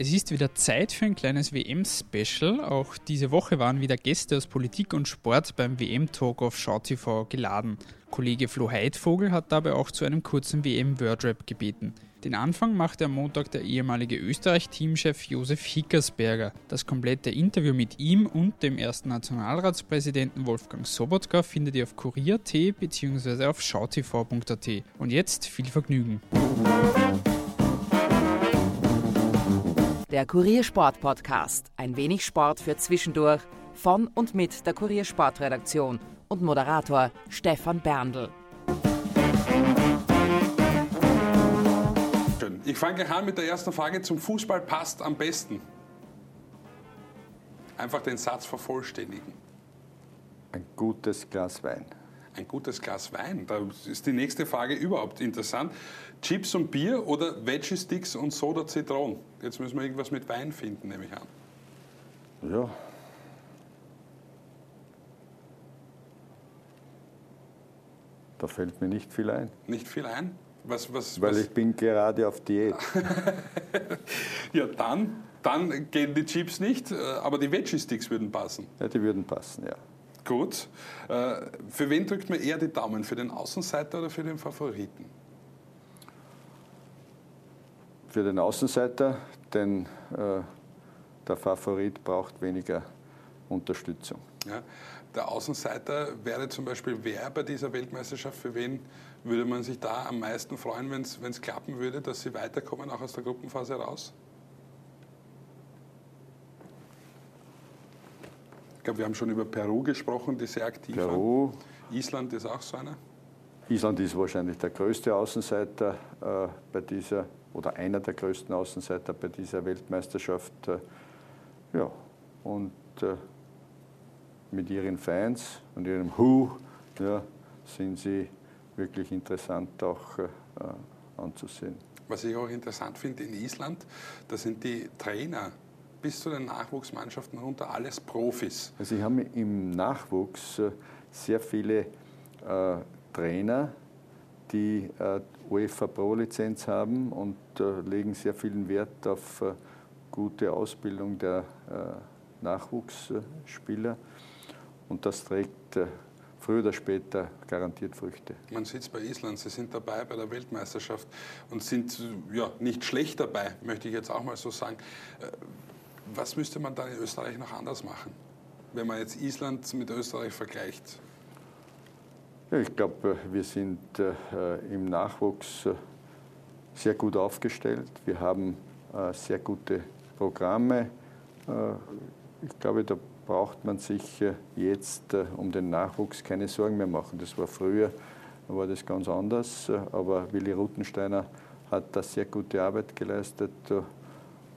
Es ist wieder Zeit für ein kleines WM-Special. Auch diese Woche waren wieder Gäste aus Politik und Sport beim WM-Talk auf SchauTV geladen. Kollege Flo Heidvogel hat dabei auch zu einem kurzen WM-Wordrap gebeten. Den Anfang machte am Montag der ehemalige Österreich-Teamchef Josef Hickersberger. Das komplette Interview mit ihm und dem ersten Nationalratspräsidenten Wolfgang Sobotka findet ihr auf kurier.at bzw. auf schautv.at. Und jetzt viel Vergnügen. Der Kuriersport Podcast. Ein wenig Sport für zwischendurch. Von und mit der Kuriersportredaktion und Moderator Stefan Berndl. Ich fange gleich an mit der ersten Frage. Zum Fußball passt am besten. Einfach den Satz vervollständigen. Ein gutes Glas Wein. Ein gutes Glas Wein. Da ist die nächste Frage überhaupt interessant. Chips und Bier oder Veggie Sticks und Soda Zitron? Jetzt müssen wir irgendwas mit Wein finden, nehme ich an. Ja. Da fällt mir nicht viel ein. Nicht viel ein? Was, was, Weil was? ich bin gerade auf Diät. ja, dann, dann gehen die Chips nicht, äh, aber die Veggie Sticks würden passen. Ja, die würden passen, ja. Gut. Äh, Für wen drückt man eher die Daumen? Für den Außenseiter oder für den Favoriten? Für den Außenseiter, denn äh, der Favorit braucht weniger Unterstützung. Ja. Der Außenseiter wäre zum Beispiel wer bei dieser Weltmeisterschaft? Für wen würde man sich da am meisten freuen, wenn es klappen würde, dass sie weiterkommen, auch aus der Gruppenphase raus? Glaube, wir haben schon über Peru gesprochen, die sehr aktiv Peru. waren. Island ist auch so einer. Island ist wahrscheinlich der größte Außenseiter äh, bei dieser, oder einer der größten Außenseiter bei dieser Weltmeisterschaft. Äh, ja, und äh, mit ihren Fans und ihrem Who ja, sind sie wirklich interessant auch äh, anzusehen. Was ich auch interessant finde in Island, da sind die Trainer bis zu den Nachwuchsmannschaften runter alles Profis. Also sie haben im Nachwuchs äh, sehr viele äh, Trainer, die äh, UEFA Pro-Lizenz haben und äh, legen sehr viel Wert auf äh, gute Ausbildung der äh, Nachwuchsspieler. Und das trägt früher oder später garantiert Früchte. Man sieht es bei Island, sie sind dabei bei der Weltmeisterschaft und sind ja, nicht schlecht dabei, möchte ich jetzt auch mal so sagen. Äh, Was müsste man da in Österreich noch anders machen, wenn man jetzt Island mit Österreich vergleicht? Ja, ich glaube, wir sind äh, im Nachwuchs äh, sehr gut aufgestellt. Wir haben äh, sehr gute Programme. Äh, ich glaube, da braucht man sich äh, jetzt äh, um den Nachwuchs keine Sorgen mehr machen. Das war früher, war das ganz anders. äh, Aber Willi Ruttensteiner hat da sehr gute Arbeit geleistet äh,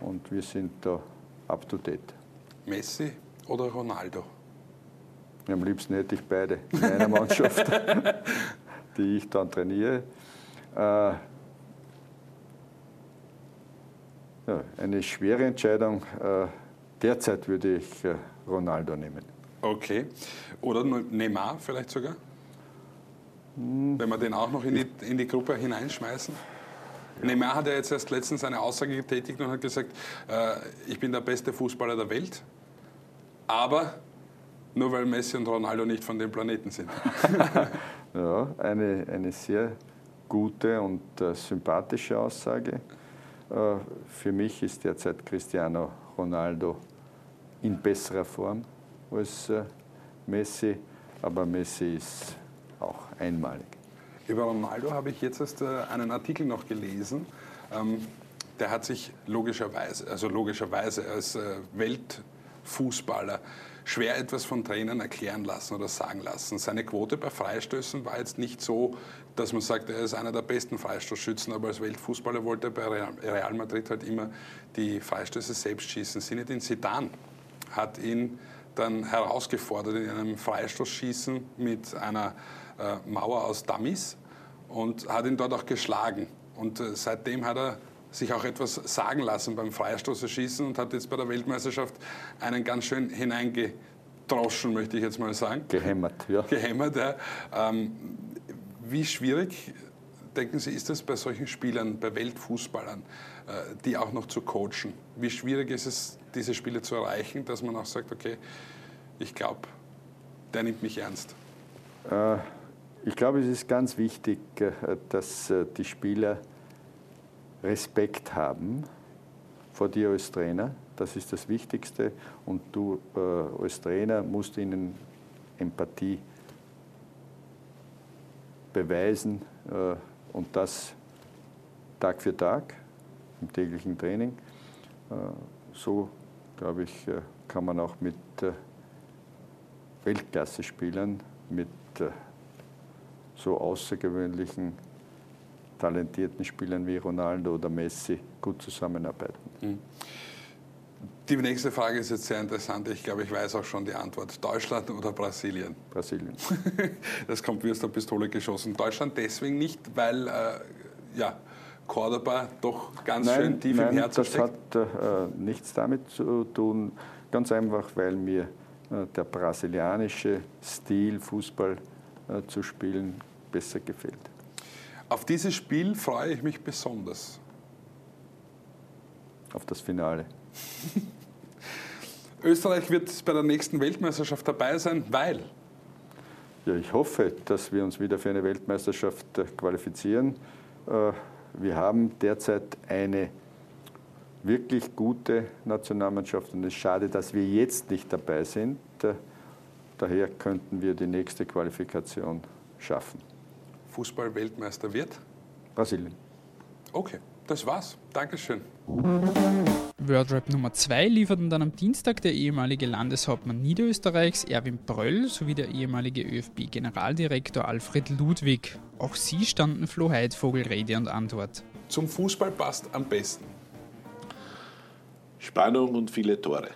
und wir sind da up to date. Messi oder Ronaldo? Am liebsten hätte ich beide in einer Mannschaft, die ich dann trainiere. Äh, ja, eine schwere Entscheidung. Äh, derzeit würde ich äh, Ronaldo nehmen. Okay. Oder Neymar vielleicht sogar? Wenn wir den auch noch in die, in die Gruppe hineinschmeißen? Neymar hat ja jetzt erst letztens eine Aussage getätigt und hat gesagt, äh, ich bin der beste Fußballer der Welt, aber nur weil Messi und Ronaldo nicht von dem Planeten sind. Ja, eine, eine sehr gute und äh, sympathische Aussage. Äh, für mich ist derzeit Cristiano Ronaldo in besserer Form als äh, Messi, aber Messi ist auch einmalig. Über Ronaldo habe ich jetzt erst äh, einen Artikel noch gelesen. Ähm, der hat sich logischerweise, also logischerweise als äh, Weltfußballer schwer etwas von Trainern erklären lassen oder sagen lassen. Seine Quote bei Freistößen war jetzt nicht so, dass man sagt, er ist einer der besten Freistoßschützen, aber als Weltfußballer wollte er bei Real Madrid halt immer die Freistöße selbst schießen. Zinedine Zidane hat ihn dann herausgefordert in einem Freistoßschießen mit einer Mauer aus Dummies und hat ihn dort auch geschlagen. Und äh, seitdem hat er sich auch etwas sagen lassen beim Freistoßerschießen und hat jetzt bei der Weltmeisterschaft einen ganz schön hineingedroschen, möchte ich jetzt mal sagen. Gehämmert, ja. Gehämmert, ja. Ähm, wie schwierig denken Sie, ist das bei solchen Spielern, bei Weltfußballern, äh, die auch noch zu coachen? Wie schwierig ist es, diese Spiele zu erreichen, dass man auch sagt, okay, ich glaube, der nimmt mich ernst? Äh, ich glaube, es ist ganz wichtig, äh, dass die Spieler Respekt haben vor dir als Trainer. Das ist das Wichtigste. Und du als Trainer musst ihnen Empathie beweisen und das Tag für Tag im täglichen Training. So, glaube ich, kann man auch mit Weltklasse-Spielern, mit so außergewöhnlichen, talentierten Spielern wie Ronaldo oder Messi gut zusammenarbeiten. Mhm. Die nächste Frage ist jetzt sehr interessant. Ich glaube, ich weiß auch schon die Antwort. Deutschland oder Brasilien? Brasilien. Das kommt wie aus der Pistole geschossen. Deutschland deswegen nicht, weil äh, ja, Cordoba doch ganz nein, schön tief nein, im Herzen das steckt. Das hat äh, nichts damit zu tun. Ganz einfach, weil mir äh, der brasilianische Stil, Fußball zu spielen, besser gefällt. Auf dieses Spiel freue ich mich besonders. Auf das Finale. Österreich wird bei der nächsten Weltmeisterschaft dabei sein, weil? Ja, ich hoffe, dass wir uns wieder für eine Weltmeisterschaft äh, qualifizieren. Wir haben derzeit eine wirklich gute Nationalmannschaft und es ist schade, dass wir jetzt nicht dabei sind. Daher könnten wir die nächste Qualifikation schaffen. Fußball-Weltmeister wird? Brasilien. Okay, das war's. Dankeschön. Wordrap Nummer 2 lieferten dann am Dienstag der ehemalige Landeshauptmann Niederösterreichs Erwin Bröll sowie der ehemalige ÖFB-Generaldirektor Alfred Ludwig. Auch sie standen Flo Heidvogel Rede und Antwort. Zum Fußball passt am besten. Spannung und viele Tore.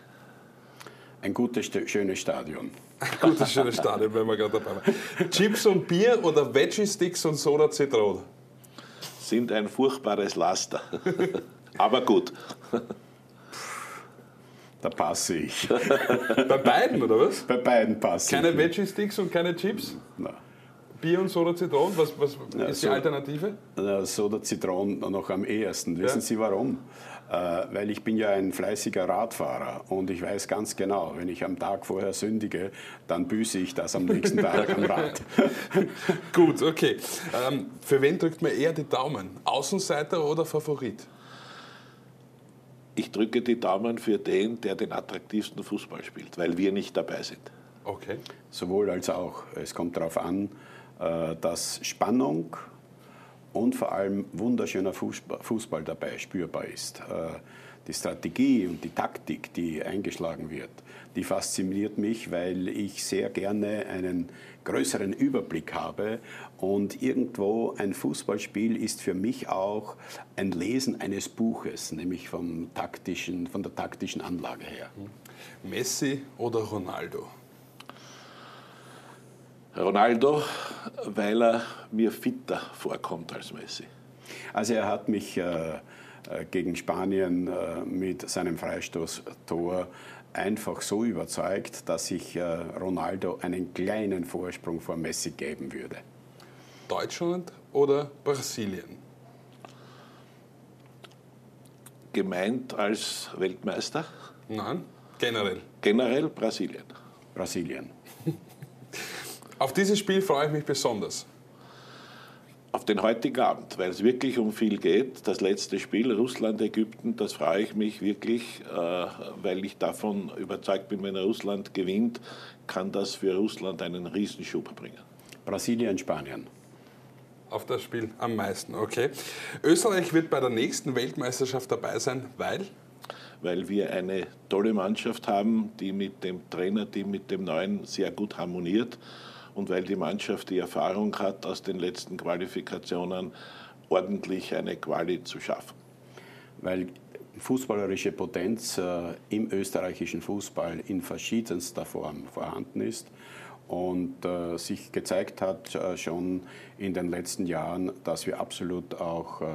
Ein gutes, schönes Stadion. Gutes, schönes Stadion, wenn wir gerade dabei waren. Chips und Bier oder Veggie-Sticks und Soda Zitrone? Sind ein furchtbares Laster. Aber gut. Da passe ich. Bei beiden, oder was? Bei beiden passe keine ich. Keine Veggie-Sticks und keine Chips? Nein. Bier und Soda Zitronen, was, was ja, ist die Alternative? Soda Zitronen noch am ehesten. Wissen ja. Sie warum? Äh, weil ich bin ja ein fleißiger Radfahrer und ich weiß ganz genau, wenn ich am Tag vorher sündige, dann büße ich das am nächsten Tag am Rad. Gut, okay. Ähm, für wen drückt man eher die Daumen? Außenseiter oder Favorit? Ich drücke die Daumen für den, der den attraktivsten Fußball spielt, weil wir nicht dabei sind. Okay. Sowohl als auch. Es kommt darauf an, äh, dass Spannung und vor allem wunderschöner Fußball dabei spürbar ist. Äh, die Strategie und die Taktik, die eingeschlagen wird, die fasziniert mich, weil ich sehr gerne einen größeren Überblick habe und irgendwo ein Fußballspiel ist für mich auch ein Lesen eines Buches, nämlich vom taktischen, von der taktischen Anlage her. Messi oder Ronaldo? Ronaldo, weil er mir fitter vorkommt als Messi. Also er hat mich äh, äh, gegen Spanien äh, mit seinem Freistoßtor einfach so überzeugt, dass ich äh, Ronaldo einen kleinen Vorsprung vor Messi geben würde. Deutschland oder Brasilien? Gemeint als Weltmeister? Nein, generell. Generell Brasilien. Brasilien. Auf dieses Spiel freue ich mich besonders. Auf den heutigen Abend, weil es wirklich um viel geht. Das letzte Spiel, Russland-Ägypten, das freue ich mich wirklich, äh, weil ich davon überzeugt bin, wenn Russland gewinnt, kann das für Russland einen Riesenschub bringen. Brasilien, Spanien. Auf das Spiel am meisten, okay. Österreich wird bei der nächsten Weltmeisterschaft dabei sein, weil? Weil wir eine tolle Mannschaft haben, die mit dem Trainerteam, mit dem neuen sehr gut harmoniert und weil die Mannschaft die Erfahrung hat, aus den letzten Qualifikationen ordentlich eine Quali zu schaffen. Weil fußballerische Potenz äh, im österreichischen Fußball in verschiedenster Form vorhanden ist und äh, sich gezeigt hat äh, schon in den letzten Jahren, dass wir absolut auch äh,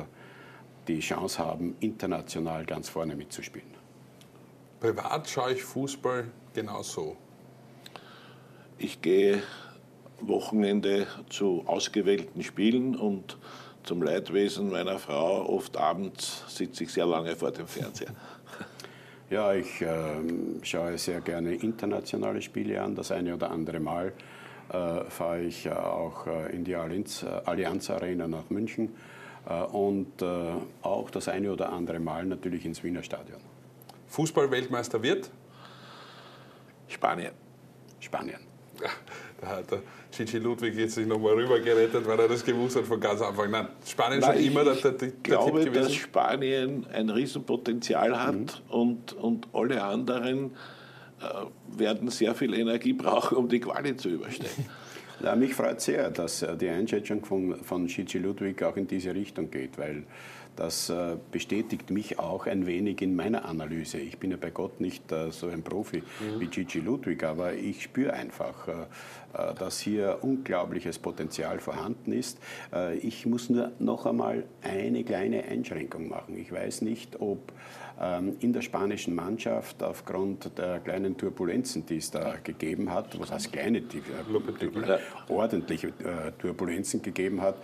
die Chance haben, international ganz vorne mitzuspielen. Privat schaue ich Fußball genauso. Ich gehe Wochenende zu ausgewählten Spielen und zum Leidwesen meiner Frau, oft abends sitze ich sehr lange vor dem Fernseher. Ja, ich äh, schaue sehr gerne internationale Spiele an. Das eine oder andere Mal äh, fahre ich auch äh, in die Allianz, äh, Allianz Arena nach München äh, und äh, auch das eine oder andere Mal natürlich ins Wiener Stadion. Fußball-Weltmeister wird? Spanien. Spanien. Da hat der Gigi Ludwig jetzt sich nochmal rübergerettet, weil er das gewusst hat von ganz Anfang. Nein, Spanien Nein, schon immer der, ich der, der glaube, Tipp gewesen. dass Spanien ein Riesenpotenzial hat Mhm. und, und alle anderen äh, werden sehr viel Energie brauchen, um die Quali zu überstehen. Ja, mich freut sehr, dass äh, die Einschätzung von, von Gigi Ludwig auch in diese Richtung geht, weil das äh, bestätigt mich auch ein wenig in meiner Analyse. Ich bin ja bei Gott nicht äh, so ein Profi wie Gigi Ludwig, aber ich spüre einfach, äh, dass hier unglaubliches Potenzial vorhanden ist. Ich muss nur noch einmal eine kleine Einschränkung machen. Ich weiß nicht, ob ähm, in der spanischen Mannschaft aufgrund der kleinen Turbulenzen, die es da gegeben hat, was heißt kleine, die äh, ordentliche Turbulenzen gegeben hat,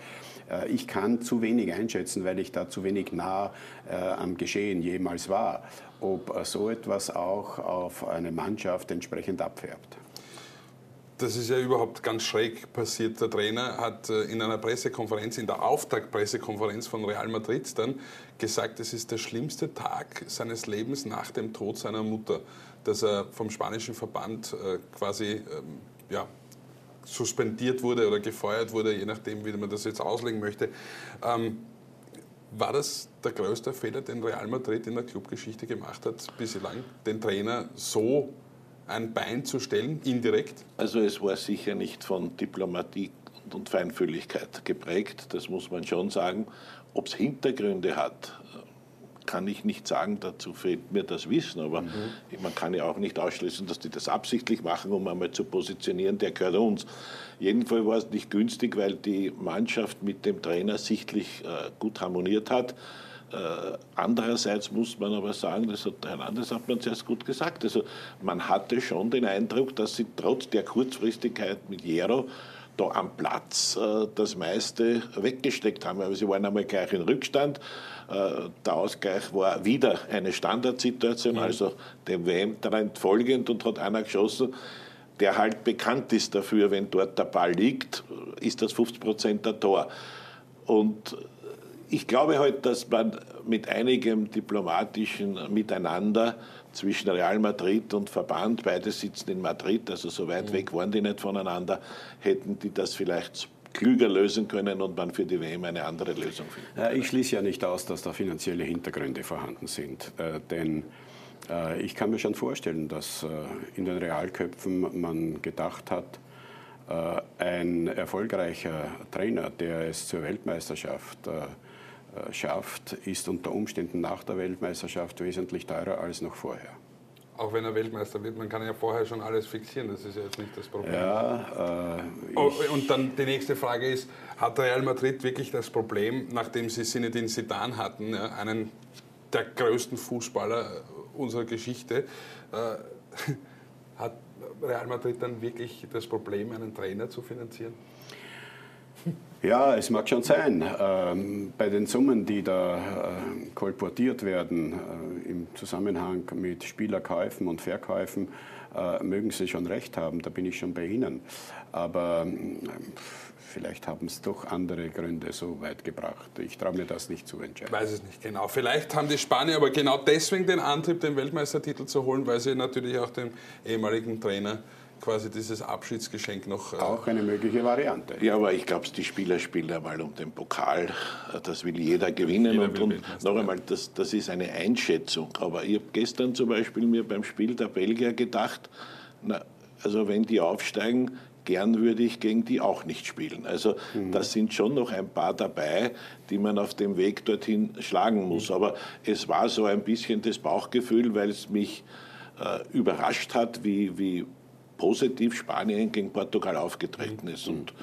ich kann zu wenig einschätzen, weil ich da zu wenig nah äh, am Geschehen jemals war, ob äh, so etwas auch auf eine Mannschaft entsprechend abfärbt. Das ist ja überhaupt ganz schräg passiert. Der Trainer hat äh, in einer Pressekonferenz, in der Auftaktpressekonferenz von Real Madrid dann gesagt, es ist der schlimmste Tag seines Lebens nach dem Tod seiner Mutter, dass er vom spanischen Verband äh, quasi ähm, ja, suspendiert wurde oder gefeuert wurde, je nachdem, wie man das jetzt auslegen möchte. Ähm, war das der größte Fehler, den Real Madrid in der Clubgeschichte gemacht hat, bislang, den Trainer so ein Bein zu stellen, indirekt? Also es war sicher nicht von Diplomatie und Feinfühligkeit geprägt, das muss man schon sagen. Ob es Hintergründe hat, kann ich nicht sagen, dazu fehlt mir das Wissen, aber man kann ja auch nicht ausschließen, dass die das absichtlich machen, um einmal zu positionieren, der gehört uns. Jedenfalls war es nicht günstig, weil die Mannschaft mit dem Trainer sichtlich äh, gut harmoniert hat. Äh, andererseits muss man aber sagen, das hat der Herr Landes hat man zuerst gut gesagt, also man hatte schon den Eindruck, dass sie trotz der Kurzfristigkeit mit Jero da am Platz äh, das meiste weggesteckt haben. Aber sie waren einmal gleich in Rückstand. Äh, der Ausgleich war wieder eine Standardsituation, also dem WM-Trend folgend und hat einer geschossen, der halt bekannt ist dafür, wenn dort der Ball liegt, ist das 50 Prozent der Tor. Und ich glaube halt, dass man mit einigem diplomatischen Miteinander zwischen Real Madrid und Verband, beide sitzen in Madrid, also so weit weg waren die nicht voneinander, hätten die das vielleicht klüger lösen können und man für die WM eine andere Lösung finden. Ja, ich schließe ja nicht aus, dass da finanzielle Hintergründe vorhanden sind, äh, denn äh, ich kann mir schon vorstellen, dass äh, in den Realköpfen man gedacht hat, äh, ein erfolgreicher Trainer, der es zur Weltmeisterschaft äh, äh, schafft, ist unter Umständen nach der Weltmeisterschaft wesentlich teurer als noch vorher. Auch wenn er Weltmeister wird, man kann ja vorher schon alles fixieren, das ist ja jetzt nicht das Problem. Ja, äh, Oh, und dann die nächste Frage ist, hat Real Madrid wirklich das Problem, nachdem sie Zinedine Zidane hatten, ja, einen der größten Fußballer unserer Geschichte, äh, hat Real Madrid dann wirklich das Problem, einen Trainer zu finanzieren? Ja, es mag schon sein. Ähm, bei den Summen, die da äh, kolportiert werden äh, im Zusammenhang mit Spielerkäufen und Verkäufen, äh, mögen Sie schon recht haben, da bin ich schon bei Ihnen. Aber ähm, vielleicht haben es doch andere Gründe so weit gebracht. Ich traue mir das nicht zu Ich entscheiden. weiß es nicht genau. Vielleicht haben die Spanier aber genau deswegen den Antrieb, den Weltmeistertitel zu holen, weil sie natürlich auch dem ehemaligen Trainer quasi dieses Abschiedsgeschenk noch. äh, Auch eine mögliche Variante. Ja, aber ich glaube, die Spieler spielen einmal um den Pokal. Das will jeder gewinnen. Jeder und und noch einmal, das, das ist eine Einschätzung. Aber ich habe gestern zum Beispiel mir beim Spiel der Belgier gedacht, na, also wenn die aufsteigen, gern würde ich gegen die auch nicht spielen. Also da sind schon noch ein paar dabei, die man auf dem Weg dorthin schlagen muss. Aber es war so ein bisschen das Bauchgefühl, weil es mich äh, überrascht hat, wie, wie positiv Spanien gegen Portugal aufgetreten ist. Und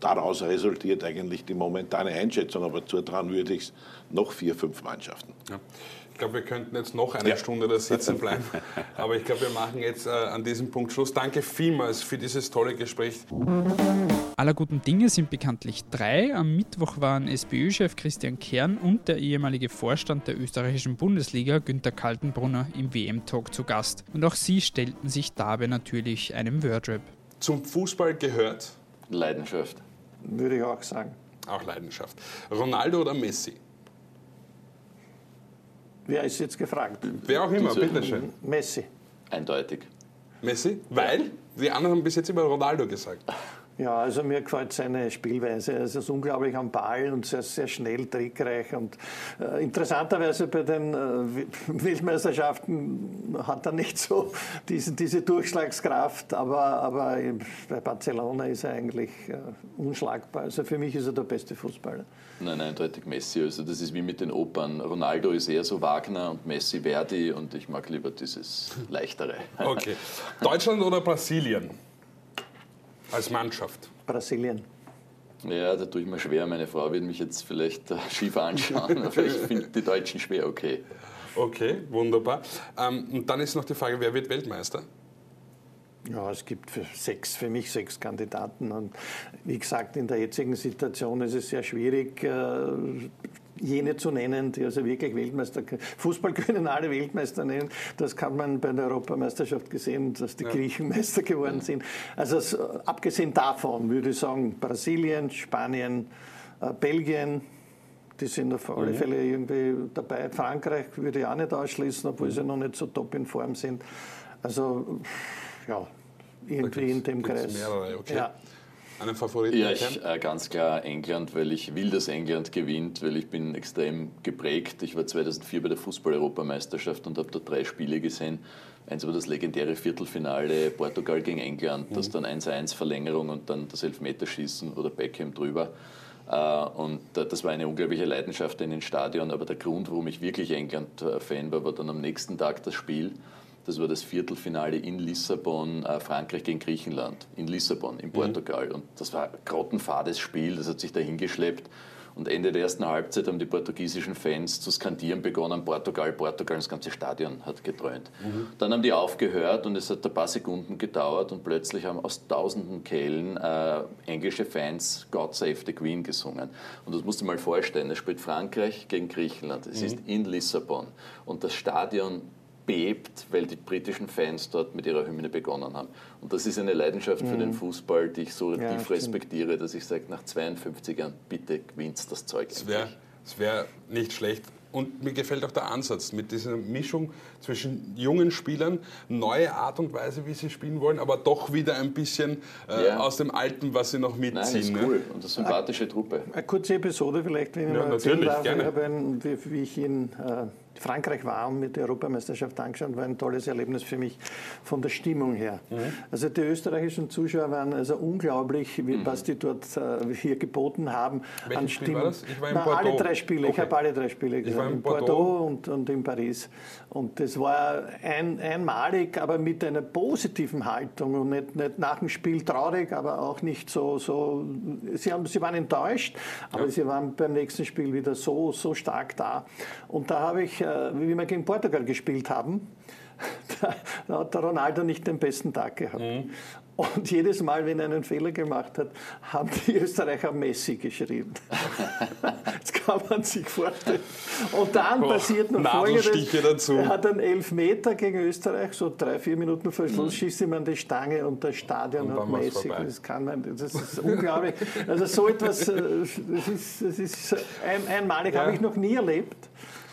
daraus resultiert eigentlich die momentane Einschätzung. Aber zutrauen würde ich es noch vier, fünf Mannschaften. Ja. Ich glaube, wir könnten jetzt noch eine Ja. Stunde da sitzen bleiben. Aber ich glaube, wir machen jetzt äh, an diesem Punkt Schluss. Danke vielmals für dieses tolle Gespräch. aller guten Dinge sind bekanntlich drei. Am Mittwoch waren SPÖ-Chef Christian Kern und der ehemalige Vorstand der österreichischen Bundesliga Günter Kaltenbrunner im WM-Talk zu Gast. Und auch sie stellten sich dabei natürlich einem Wordrap. Zum Fußball gehört Leidenschaft. Würde ich auch sagen. auch Leidenschaft. Ronaldo oder Messi? Wer ist jetzt gefragt? Wer auch immer, bitteschön. Messi. Eindeutig. Messi? Weil? Die anderen haben bis jetzt immer Ronaldo gesagt. Ja, also mir gefällt seine Spielweise. Er ist unglaublich am Ball und sehr, sehr schnell, trickreich. Und äh, interessanterweise bei den äh, Weltmeisterschaften hat er nicht so diesen, diese Durchschlagskraft, aber, aber bei Barcelona ist er eigentlich äh, unschlagbar. Also für mich ist er der beste Fußballer. Nein, eindeutig Messi. Also das ist wie mit den Opern. Ronaldo ist eher so Wagner und Messi Verdi und ich mag lieber dieses Leichtere. Okay. Deutschland oder Brasilien? Als Mannschaft. Brasilien. Ja, da tue ich mir schwer. Meine Frau wird mich jetzt vielleicht äh, schief anschauen, aber ich finde die Deutschen schwer okay. Okay, wunderbar. Ähm, und dann ist noch die Frage, wer wird Weltmeister? Ja, es gibt für, sechs, für mich sechs Kandidaten. Und wie gesagt, in der jetzigen Situation ist es sehr schwierig, äh, jene zu nennen, die also wirklich Weltmeister Fußball können alle Weltmeister nennen. Das kann man bei der Europameisterschaft gesehen, dass die Griechen Meister geworden sind. Also es, abgesehen davon würde ich sagen, Brasilien, Spanien, äh, Belgien, die sind auf alle Fälle irgendwie dabei. Frankreich würde ich auch nicht ausschließen, obwohl sie noch nicht so top in Form sind. Also, ja, irgendwie in dem Kreis. mehrere, okay. Ja. Einen Favoriten? Ja, ich, äh, ganz klar England, weil ich will, dass England gewinnt, weil ich bin extrem geprägt. Ich war 2004 bei der Fußball-Europameisterschaft und habe dort drei Spiele gesehen. Eins war das legendäre Viertelfinale Portugal gegen England, das dann 1-1 Verlängerung und dann das Elfmeterschießen oder Beckham drüber. Äh, Und äh, das war eine unglaubliche Leidenschaft in den Stadion. Aber der Grund, warum ich wirklich England-Fan war, war dann am nächsten Tag das Spiel. Das war das Viertelfinale in Lissabon, äh, Frankreich gegen Griechenland, in Lissabon, in Portugal. Und das war ein grottenfades Spiel, das hat sich dahin geschleppt. Und Ende der ersten Halbzeit haben die portugiesischen Fans zu skandieren begonnen, Portugal, Portugal, das ganze Stadion hat gedröhnt. Dann haben die aufgehört und es hat ein paar Sekunden gedauert und plötzlich haben aus tausenden Kehlen äh, englische Fans God Save the Queen gesungen. Und das musst du dir mal vorstellen, es spielt Frankreich gegen Griechenland, es ist in Lissabon und das Stadion bebt, weil die britischen Fans dort mit ihrer Hymne begonnen haben. Und das ist eine Leidenschaft für den Fußball, die ich so Ja, tief respektiere, dass ich sage, nach 52 Jahren, bitte gewinnt das Zeug. Das wäre wär nicht schlecht. Und mir gefällt auch der Ansatz mit dieser Mischung zwischen jungen Spielern, neue Art und Weise, wie sie spielen wollen, aber doch wieder ein bisschen äh, Ja. aus dem Alten, was sie noch Nein, mitziehen. ist ne? cool und eine sympathische Truppe. Eine kurze Episode vielleicht, wenn ich Ja, mal natürlich, darf. gerne. Ich habe ein, wie, wie ich in äh, Frankreich war und mit der Europameisterschaft angeschaut, war ein tolles Erlebnis für mich von der Stimmung her. Mhm. Also die österreichischen Zuschauer waren also unglaublich, wie, was die dort äh, hier geboten haben Mhm. Welches an Spiel Stimmung. war das? Ich war in Na, alle Bordeaux. drei Spiele, ich Okay. habe alle drei Spiele gesehen. war in Bordeaux. Bordeaux und, und in Paris. Und das war ein, einmalig, aber mit einer positiven Haltung und nicht, nicht nach dem Spiel traurig, aber auch nicht so. so sie, haben, sie waren enttäuscht, aber sie waren beim nächsten Spiel wieder so, so stark da. Und da habe ich, äh, wie wir gegen Portugal gespielt haben, da, da hat der Ronaldo nicht den besten Tag gehabt. Und jedes Mal, wenn er einen Fehler gemacht hat, haben die Österreicher Messi geschrieben. das kann man sich vorstellen. Und dann Boah, passiert noch Folgendes. dazu. Er hat einen Elfmeter gegen Österreich, so drei, vier Minuten vor Mhm. Schluss schießt ihm an die Stange und das Stadion Und hat Messi. Das kann man, das ist unglaublich. Also so etwas, äh, das ist, das ist ein, einmalig, Ja. habe ich noch nie erlebt.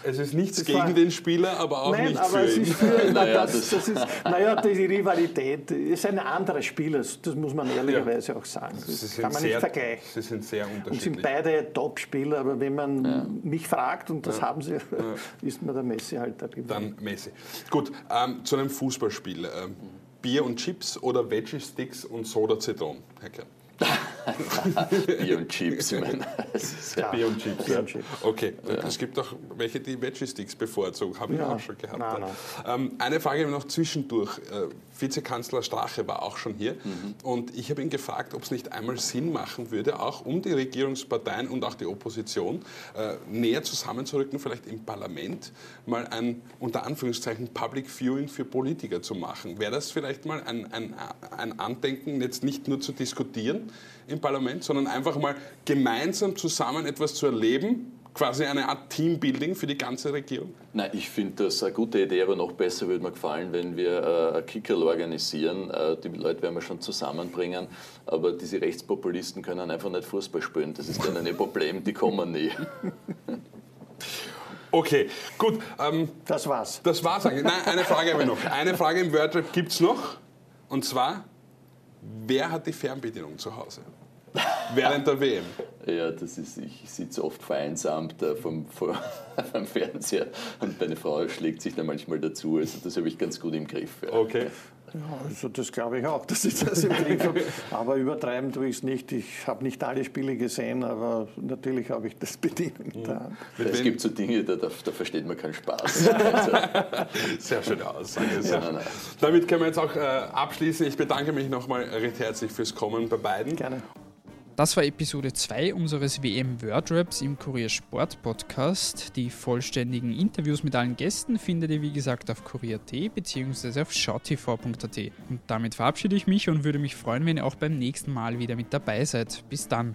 Es ist nichts gegen war- den Spieler, aber auch Nein, nicht aber für es ihn. ist für, na, Naja, das, das- ist, naja, die Rivalität ist ein anderer Spieler, das muss man ehrlicherweise auch sagen. Das kann man sehr, nicht vergleichen. Sie sind sehr Und sind unterschiedlich. beide Top-Spieler, aber wenn man mich fragt, und das haben sie, ist mir der Messi halt der Gewinner. Dann Messi. Gut, ähm, zu einem Fußballspiel. Ähm, Bier und Chips oder Veggie-Sticks und Soda Zitron, Herr Kern? Bier und Chips, ich meine, ja Bier und Chips, Bier ja. und Chips. Okay, es gibt auch welche, die Veggie-Sticks bevorzugen, habe ich Ja. auch schon gehabt. Nein, ja. Ähm, eine Frage noch zwischendurch. Äh, Vizekanzler Strache war auch schon hier Mhm. und ich habe ihn gefragt, ob es nicht einmal Sinn machen würde, auch um die Regierungsparteien und auch die Opposition äh, näher zusammenzurücken, vielleicht im Parlament mal ein unter Anführungszeichen Public Viewing für Politiker zu machen. Wäre das vielleicht mal ein, ein, ein Andenken, jetzt nicht nur zu diskutieren im Parlament, sondern einfach mal gemeinsam zusammen etwas zu erleben, quasi eine Art Teambuilding für die ganze Regierung? Nein, ich finde das eine gute Idee, aber noch besser würde mir gefallen, wenn wir äh, ein Kickerl organisieren. Äh, die Leute werden wir schon zusammenbringen, aber diese Rechtspopulisten können einfach nicht Fußball spielen. Das ist dann ein Problem, die kommen nie. Okay, gut. Ähm, das war's. Das war's eigentlich. Nein, eine Frage habe ich noch. Eine Frage im Wordrap gibt es noch. Und zwar, wer hat die Fernbedienung zu Hause? Während der WM. Ja, das ist, ich sitze oft vereinsamt äh, vom, vom, vom, Fernseher und meine Frau schlägt sich da manchmal dazu. Also das habe ich ganz gut im Griff. Ja. Okay. Ja, also das glaube ich auch, dass ich das im Griff habe. Aber übertreiben tue ich es nicht. Ich habe nicht alle Spiele gesehen, aber natürlich habe ich das Bedienen mhm. da. Es gibt so Dinge, da, da, da versteht man keinen Spaß. Sehr schöne Aussage. Sehr ja, Damit können wir jetzt auch äh, abschließen. Ich bedanke mich nochmal recht herzlich fürs Kommen bei beiden. Gerne. Das war Episode 2 unseres WM Wordraps im Kurier Sport Podcast. Die vollständigen Interviews mit allen Gästen findet ihr wie gesagt auf kurier.at bzw. auf schautv.at. Und damit verabschiede ich mich und würde mich freuen, wenn ihr auch beim nächsten Mal wieder mit dabei seid. Bis dann.